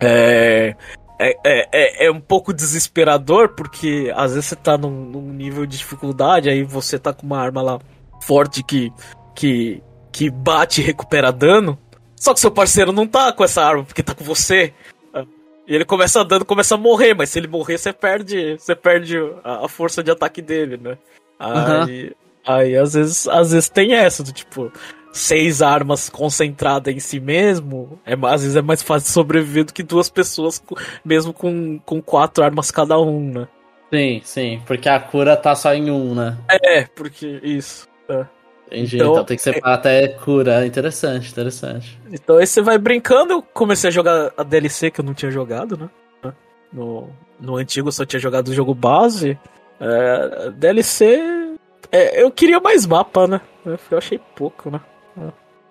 [SPEAKER 1] É, é, é, é, é, um pouco desesperador, porque às vezes você tá num, num, nível de dificuldade, aí você tá com uma arma lá forte que, que, que bate e recupera dano. Só que seu parceiro não tá com essa arma, porque tá com você. E ele começa dando, começa a morrer, mas se ele morrer, você perde. Você perde a, a força de ataque dele, né? Aí, uhum. aí às vezes, às vezes tem essa, do tipo, seis armas concentradas em si mesmo, é, às vezes é mais fácil sobreviver do que duas pessoas, mesmo com, com quatro armas cada um, né?
[SPEAKER 2] Sim, sim, porque a cura tá só em um, né?
[SPEAKER 1] É, porque isso. É.
[SPEAKER 2] Entendi, então, então tem que separar é... até cura. Interessante, interessante.
[SPEAKER 1] Então aí você vai brincando, eu comecei a jogar a DLC que eu não tinha jogado, né? no, no antigo só tinha jogado o jogo base. É, DLC. É, eu queria mais mapa, né? Eu achei pouco, né?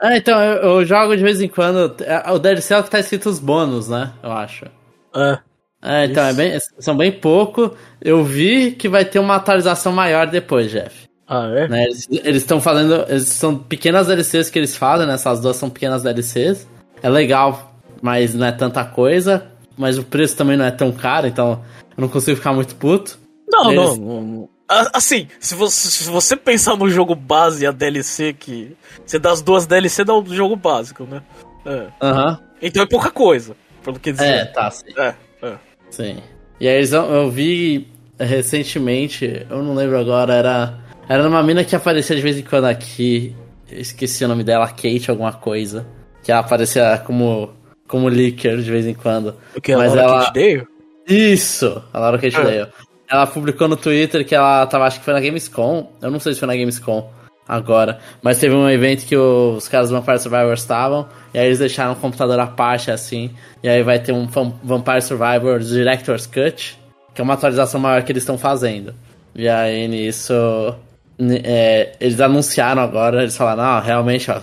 [SPEAKER 2] É, então, eu, eu, jogo de vez em quando. É, o DLC é o que tá escrito os bônus, né? Eu acho.
[SPEAKER 1] É.
[SPEAKER 2] É, então, é bem, são bem pouco. Eu vi que vai ter uma atualização maior depois, Jeff.
[SPEAKER 1] Ah, é?
[SPEAKER 2] Né? Eles estão fazendo. Eles são pequenas DLCs que eles fazem, né? Essas duas são pequenas DLCs. É legal, mas não é tanta coisa. Mas o preço também não é tão caro, então eu não consigo ficar muito puto.
[SPEAKER 1] Não, eles... não, não. Assim, se você, se você pensar no jogo base e a DLC que. Você dá as duas DLC dá o jogo básico, né?
[SPEAKER 2] É. Uhum.
[SPEAKER 1] Então é pouca coisa, pelo que dizer.
[SPEAKER 2] É, tá, sim. É, é. Sim. E aí eu vi recentemente, eu não lembro agora, era. Era numa mina que aparecia de vez em quando aqui. Eu esqueci o nome dela, Kate, alguma coisa. Que ela aparecia como. como leaker de vez em quando.
[SPEAKER 1] O que? Mas a Laura ela... Kate Dale?
[SPEAKER 2] Isso! A Laura Kate ah. Dale. Ela publicou no Twitter que ela tava, acho que foi na Gamescom. Eu não sei se foi na Gamescom agora. Mas teve um evento que os caras do Vampire Survivor estavam. E aí eles deixaram o computador à parte, assim. E aí vai ter um Vampire Survivor Director's Cut. Que é uma atualização maior que eles estão fazendo. E aí nisso. É, eles anunciaram agora, eles falaram, ah, realmente, ó,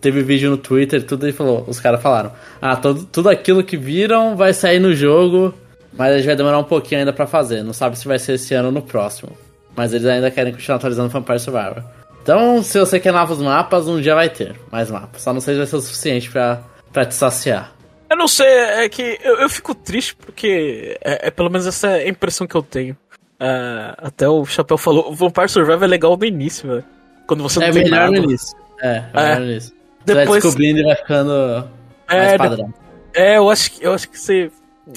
[SPEAKER 2] teve vídeo no Twitter tudo e falou, os caras falaram, ah, todo, tudo aquilo que viram vai sair no jogo mas a gente vai demorar um pouquinho ainda para fazer. Não sabe se vai ser esse ano ou no próximo. Mas eles ainda querem continuar atualizando Vampire Survivor. Então, se você quer novos mapas, um dia vai ter mais mapas. Só não sei se vai ser o suficiente para te saciar.
[SPEAKER 1] Eu não sei, é que eu, eu fico triste porque é, é, pelo menos essa é a impressão que eu tenho. É, até o Chapéu falou, o Vampire Survivor é legal no início, velho. Quando você não
[SPEAKER 2] é
[SPEAKER 1] tem
[SPEAKER 2] melhor
[SPEAKER 1] nada.
[SPEAKER 2] no início. É, é melhor no início. Você Depois... vai descobrindo e vai ficando
[SPEAKER 1] é, mais padrão. É, eu acho, eu acho que você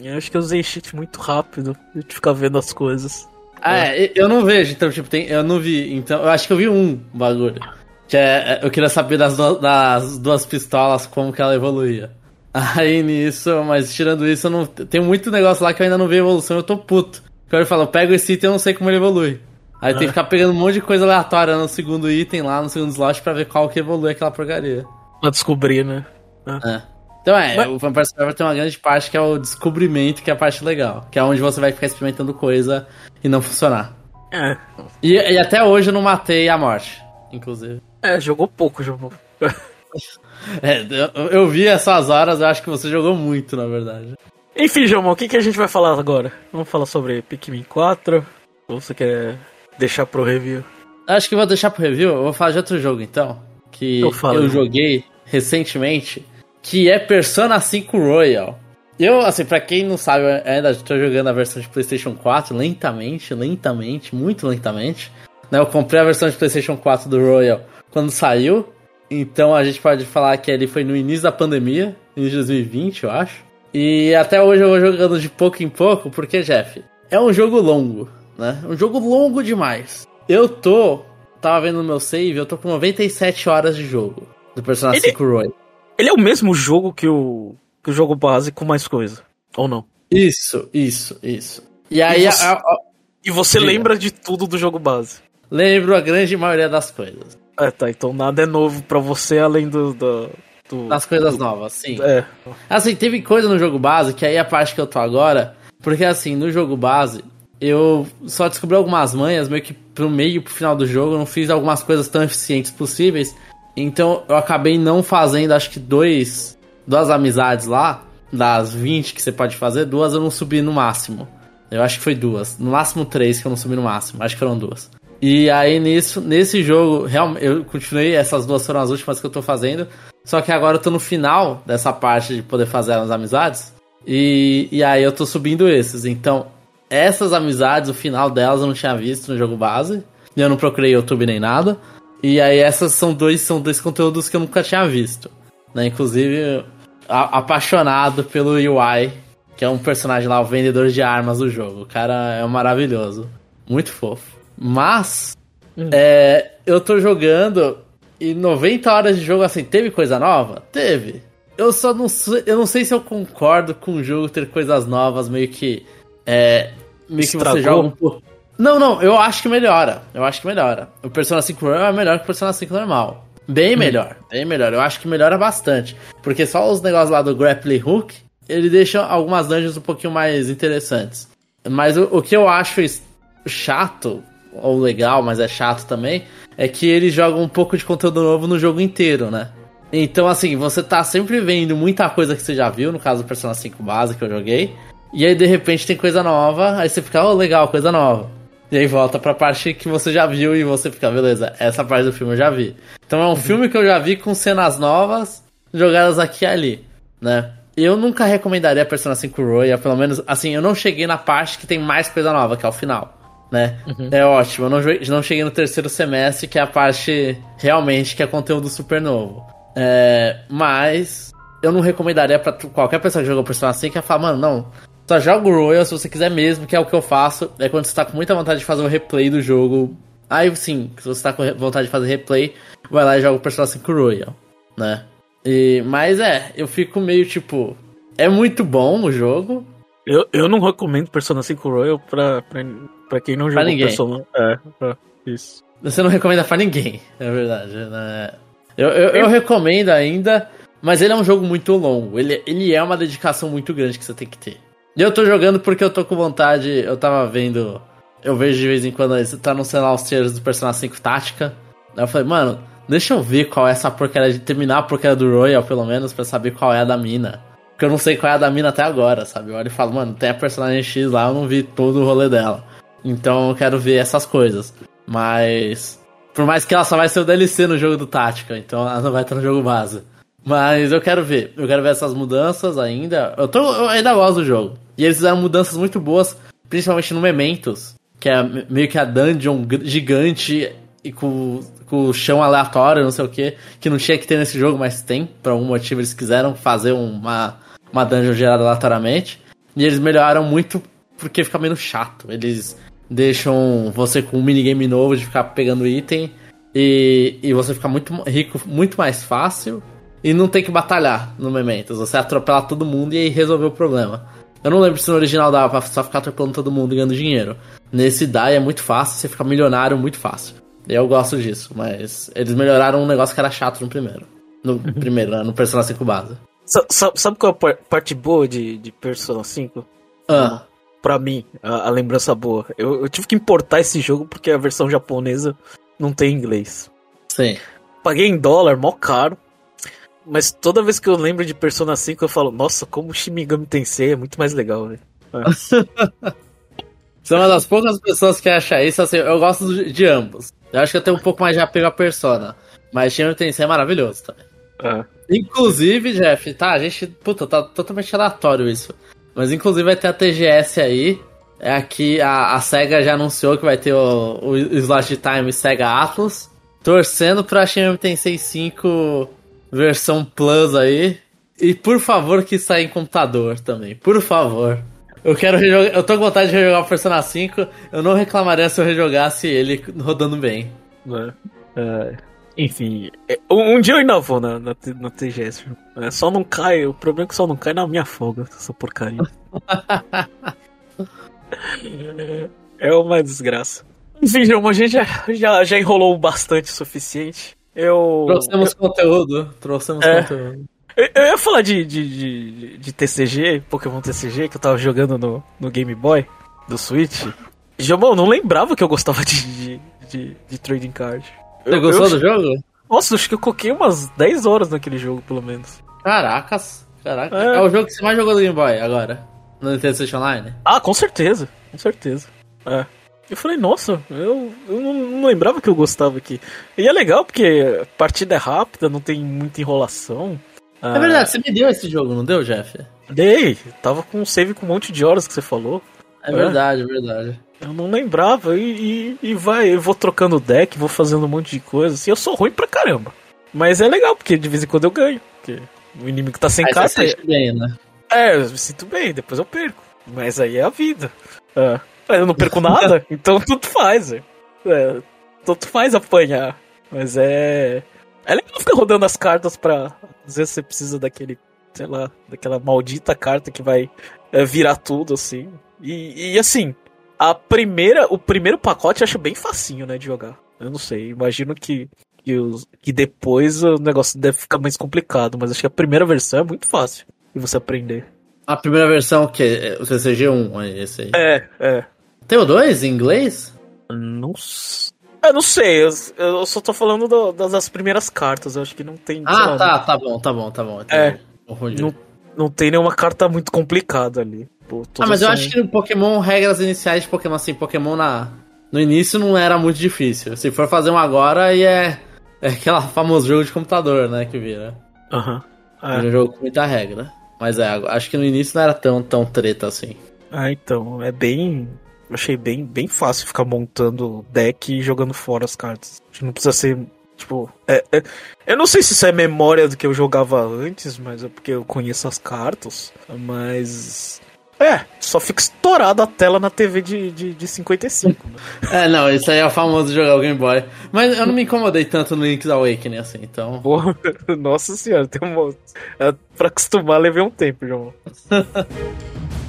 [SPEAKER 1] eu acho que eu usei cheat muito rápido de ficar vendo as coisas.
[SPEAKER 2] Ah, é. eu não vejo, então, tipo, tem, eu não vi. Então, eu acho que eu vi um bagulho. Que é, eu queria saber das, do, das duas pistolas, como que ela evoluía. Aí nisso, mas tirando isso, eu não. Tem muito negócio lá que eu ainda não vi evolução, eu tô puto. Porque eu falo, eu pego esse item e não sei como ele evolui. Aí tem que ficar pegando um monte de coisa aleatória no segundo item lá, no segundo slot, pra ver qual que evolui aquela porcaria.
[SPEAKER 1] Pra descobrir, né?
[SPEAKER 2] É. Então é, Mas... o Vampire Survivor tem uma grande parte que é o descobrimento, que é a parte legal. Que é onde você vai ficar experimentando coisa e não funcionar.
[SPEAKER 1] É.
[SPEAKER 2] E, e até hoje eu não matei a morte, inclusive.
[SPEAKER 1] É, jogou pouco, jogou.
[SPEAKER 2] é, eu, eu, vi essas horas, eu acho que você jogou muito, na verdade.
[SPEAKER 1] Enfim, João, o que, que a gente vai falar agora? Vamos falar sobre Pikmin 4? Ou você quer deixar pro review?
[SPEAKER 2] Acho que vou deixar pro review. Eu vou falar de outro jogo então. Que eu, eu joguei recentemente que é Persona 5 Royal. Eu, assim, pra quem não sabe, eu ainda estou jogando a versão de PlayStation 4 lentamente, lentamente, muito lentamente. Né? Eu comprei a versão de PlayStation 4 do Royal quando saiu. Então a gente pode falar que ele foi no início da pandemia, em 2020, eu acho. E até hoje eu vou jogando de pouco em pouco, porque, Jeff, é um jogo longo, né? Um jogo longo demais. Eu tô, tava vendo no meu save, eu tô com 97 horas de jogo do Persona ele... 5 Royal.
[SPEAKER 1] Ele é o mesmo jogo que o, que o jogo base com mais coisa, ou não?
[SPEAKER 2] Isso, isso, isso. E aí.
[SPEAKER 1] E você, a, a, e você lembra de tudo do jogo base?
[SPEAKER 2] Lembro a grande maioria das coisas.
[SPEAKER 1] É, tá, então nada é novo para você além do, do, do.
[SPEAKER 2] Das coisas do, novas, sim.
[SPEAKER 1] É.
[SPEAKER 2] Assim, teve coisa no jogo base, que aí é a parte que eu tô agora. Porque assim, no jogo base, eu só descobri algumas manhas, meio que pro meio pro final do jogo, eu não fiz algumas coisas tão eficientes possíveis. Então eu acabei não fazendo, acho que dois, duas amizades lá, das 20 que você pode fazer, duas eu não subi no máximo. Eu acho que foi duas. No máximo três que eu não subi no máximo. Acho que foram duas. E aí nisso, nesse jogo, eu continuei, essas duas foram as últimas que eu tô fazendo. Só que agora eu tô no final dessa parte de poder fazer as amizades. E, e aí eu tô subindo esses. Então, essas amizades, o final delas eu não tinha visto no jogo base. E eu não procurei YouTube nem nada. E aí essas são dois, são dois conteúdos que eu nunca tinha visto. Né? Inclusive, a, apaixonado pelo UI, que é um personagem lá, o vendedor de armas do jogo. O cara é maravilhoso. Muito fofo. Mas, hum. é, eu tô jogando e 90 horas de jogo, assim, teve coisa nova? Teve. Eu só não sei, eu não sei se eu concordo com o jogo ter coisas novas, meio que. É, meio Estragou. que você joga um pouco. Não, não, eu acho que melhora. Eu acho que melhora. O Persona 5 Royal é melhor que o Persona 5 normal. Bem hum. melhor, bem melhor. Eu acho que melhora bastante. Porque só os negócios lá do grappling hook, ele deixa algumas dungeons um pouquinho mais interessantes. Mas o, o que eu acho chato, ou legal, mas é chato também, é que ele joga um pouco de conteúdo novo no jogo inteiro, né? Então, assim, você tá sempre vendo muita coisa que você já viu, no caso do Persona 5 base que eu joguei, e aí de repente tem coisa nova, aí você fica, oh, legal, coisa nova. E aí volta pra parte que você já viu e você fica, beleza, essa parte do filme eu já vi. Então é um uhum. filme que eu já vi com cenas novas jogadas aqui e ali, né? Eu nunca recomendaria Persona 5 Royal, pelo menos, assim, eu não cheguei na parte que tem mais coisa nova, que é o final né? Uhum. É ótimo. Eu não, não cheguei no terceiro semestre, que é a parte realmente que é conteúdo super novo. É, mas eu não recomendaria para qualquer pessoa que jogou Persona 5 que falar, mano, não. Só joga o Royal se você quiser mesmo, que é o que eu faço. É quando você tá com muita vontade de fazer o replay do jogo. Aí sim, se você tá com vontade de fazer replay, vai lá e joga o Persona 5 Royal, né? E, mas é, eu fico meio tipo. É muito bom o jogo,
[SPEAKER 1] eu, eu não recomendo Persona 5 Royal pra, pra, pra quem não jogou Persona. É, é, isso.
[SPEAKER 2] Você não recomenda pra ninguém, é verdade. Né? Eu, eu, eu, recomendo ainda, mas ele é um jogo muito longo. Ele, ele é uma dedicação muito grande que você tem que ter. E eu tô jogando porque eu tô com vontade. Eu tava vendo. Eu vejo de vez em quando tá no celular os trailers do Persona 5 Tática. Aí eu falei, mano, deixa eu ver qual é essa porcaria de terminar a porcaria do Royal, pelo menos, pra saber qual é a da mina. Porque eu não sei qual é a da mina até agora, sabe? Eu olho e falo, mano, tem a personagem X lá, eu não vi todo o rolê dela. Então eu quero ver essas coisas. Mas. Por mais que ela só vai ser o DLC no jogo do Tática, então ela não vai estar no jogo base. Mas eu quero ver. Eu quero ver essas mudanças ainda. Eu, tô, eu ainda gosto do jogo. E eles fizeram mudanças muito boas, principalmente no Mementos, que é meio que a dungeon gigante e com, com o chão aleatório, não sei o que, que não tinha que ter nesse jogo, mas tem. Por algum motivo eles quiseram fazer uma uma dungeon gerada aleatoriamente. E eles melhoraram muito porque fica menos chato. Eles deixam você com um minigame novo de ficar pegando item e, e você fica muito rico muito mais fácil e não tem que batalhar no Mementos. Você atropela todo mundo e aí resolveu o problema. Eu não lembro se no original dava pra só ficar atropelando todo mundo e ganhando dinheiro. Nesse dá é muito fácil, você fica milionário muito fácil. Eu gosto disso, mas eles melhoraram um negócio que era chato no primeiro. No primeiro, né? no Persona 5 base.
[SPEAKER 1] Sabe, sabe qual é a parte boa de, de Persona 5?
[SPEAKER 2] Ah.
[SPEAKER 1] Pra mim, a, a lembrança boa. Eu, eu, tive que importar esse jogo porque a versão japonesa não tem inglês.
[SPEAKER 2] Sim.
[SPEAKER 1] Paguei em dólar, mó caro. Mas toda vez que eu lembro de Persona 5, eu falo, nossa, como o Shimigami Tensei é muito mais legal, velho. É.
[SPEAKER 2] Você é uma das poucas pessoas que acha isso, assim, eu gosto de ambos. Eu acho que eu tenho um pouco mais de apego a Persona. Mas Shimigami Tensei é maravilhoso também.
[SPEAKER 1] É.
[SPEAKER 2] Inclusive, Jeff, tá, a gente. Puta, tá totalmente aleatório isso. Mas inclusive vai ter a TGS aí. É aqui, a, a SEGA já anunciou que vai ter o, o de time SEGA Atlas. Torcendo pra Shin Tensei 5 versão Plus aí. E por favor que saia em computador também. Por favor. Eu quero rejogar. Eu tô com vontade de rejogar o Persona 5. Eu não reclamaria se eu rejogasse ele rodando bem.
[SPEAKER 1] É. é. Enfim, é, um, dia eu ainda vou na, na, na TGS. É, só não cai, o problema é que só não cai na minha folga, essa porcaria. é uma desgraça. Enfim, João, a gente já, já, já enrolou bastante o suficiente. Eu.
[SPEAKER 2] Trouxemos eu, conteúdo. Trouxemos é, conteúdo.
[SPEAKER 1] Eu, eu, ia falar de, de, de, de, TCG, Pokémon TCG, que eu tava jogando no, no Game Boy do Switch. João, não lembrava que eu gostava de, de, de, de trading card.
[SPEAKER 2] Você gostou eu, do jogo?
[SPEAKER 1] Nossa, acho que eu coloquei umas 10 horas naquele jogo, pelo menos.
[SPEAKER 2] Caracas. Caraca. É. é o jogo que você mais jogou no Game Boy agora? No Nintendo Switch Online?
[SPEAKER 1] Ah, com certeza. Com certeza. É. Eu falei, nossa, eu, eu não, não, lembrava que eu gostava aqui. E é legal porque a partida é rápida, não tem muita enrolação.
[SPEAKER 2] É verdade, você me deu esse jogo, não deu, Jeff?
[SPEAKER 1] Dei, tava com um save com um monte de horas que você falou.
[SPEAKER 2] É, é. verdade, é verdade.
[SPEAKER 1] Eu não lembrava e, e, e, vai, eu vou trocando deck, vou fazendo um monte de coisa. Assim, eu sou ruim pra caramba. Mas é legal, porque de vez em quando eu ganho. Porque o inimigo tá sem carta.
[SPEAKER 2] Você é... bem, né?
[SPEAKER 1] É, eu me sinto bem, depois eu perco. Mas aí é a vida. É. Eu não perco nada, então tudo faz. É. Tudo faz apanhar. Mas é. É legal ficar rodando as cartas pra. Às vezes você precisa daquele. Sei lá, daquela maldita carta que vai é, virar tudo, assim. E, e assim, a primeira, o primeiro pacote eu acho bem facinho, né, de jogar. Eu não sei, imagino que, que, os, que depois o negócio deve ficar mais complicado, mas acho que a primeira versão é muito fácil de você aprender.
[SPEAKER 2] A primeira versão, que é o CCG1, é esse aí.
[SPEAKER 1] É, é.
[SPEAKER 2] Tem o 2 em inglês?
[SPEAKER 1] Não Eu não sei, eu, eu só tô falando do- das, das primeiras cartas, eu acho que não tem.
[SPEAKER 2] Ah,
[SPEAKER 1] lá,
[SPEAKER 2] tá, tá bom, tá bom, tá bom.
[SPEAKER 1] É. Não, não tem nenhuma carta muito complicada ali. Pô,
[SPEAKER 2] Ah, mas eu
[SPEAKER 1] são-
[SPEAKER 2] acho que no Pokémon, regras iniciais de Pokémon, assim, Pokémon na, no início não era muito difícil. Se for fazer um agora, aí é, é aquele famoso jogo de computador, né, que vira.
[SPEAKER 1] Aham.
[SPEAKER 2] É.
[SPEAKER 1] É.
[SPEAKER 2] um jogo com muita regra. Mas é, acho que no início não era tão, tão treta assim.
[SPEAKER 1] Ah, então, é bem. Eu achei bem, bem fácil ficar montando deck e jogando fora as cartas. Não precisa ser. Tipo. é- é- eu não sei se isso é memória do que eu jogava antes, mas é porque eu conheço as cartas. Mas. É, só fica estourada a tela na TV de, de, de 55. né?
[SPEAKER 2] É, não, isso aí é o famoso jogar o Game Boy. Mas eu não me incomodei tanto no Link's Awakening, assim, então...
[SPEAKER 1] Porra, nossa senhora, tem um. É, pra acostumar, levei um tempo, João.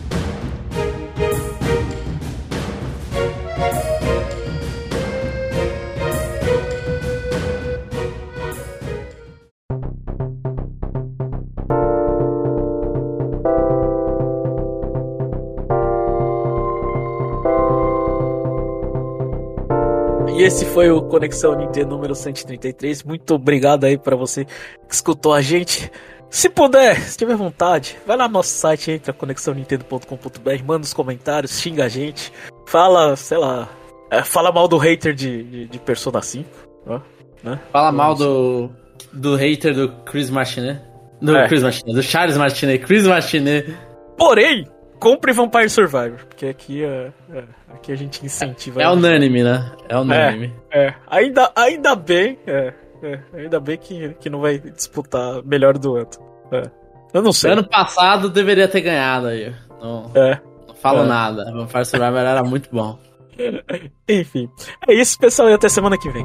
[SPEAKER 1] E esse foi o Conexão Nintendo número 133. Muito obrigado aí pra você que escutou a gente. Se puder, se tiver vontade, vai lá no nosso site, entra conexãonintendo.com.br, manda os comentários, xinga a gente, fala, sei lá, é, fala mal do hater de, de, de Persona 5, ó, né?
[SPEAKER 2] Fala mal do, do hater do Chris Martinet. Do
[SPEAKER 1] É.
[SPEAKER 2] Chris Martinet, do Charles Martinet. Chris Martinet.
[SPEAKER 1] Porém, compre Vampire Survivor, porque aqui, é, é, aqui a gente incentiva.
[SPEAKER 2] É unânime, né? É unânime.
[SPEAKER 1] É, ainda, ainda bem, é, é, ainda bem que, que não vai disputar melhor do ano. É. Eu não sei.
[SPEAKER 2] Ano passado deveria ter ganhado aí. Não,
[SPEAKER 1] É.
[SPEAKER 2] não falo
[SPEAKER 1] É.
[SPEAKER 2] nada. Vampire Survivor era muito bom.
[SPEAKER 1] Enfim. É isso, pessoal, e até semana que vem.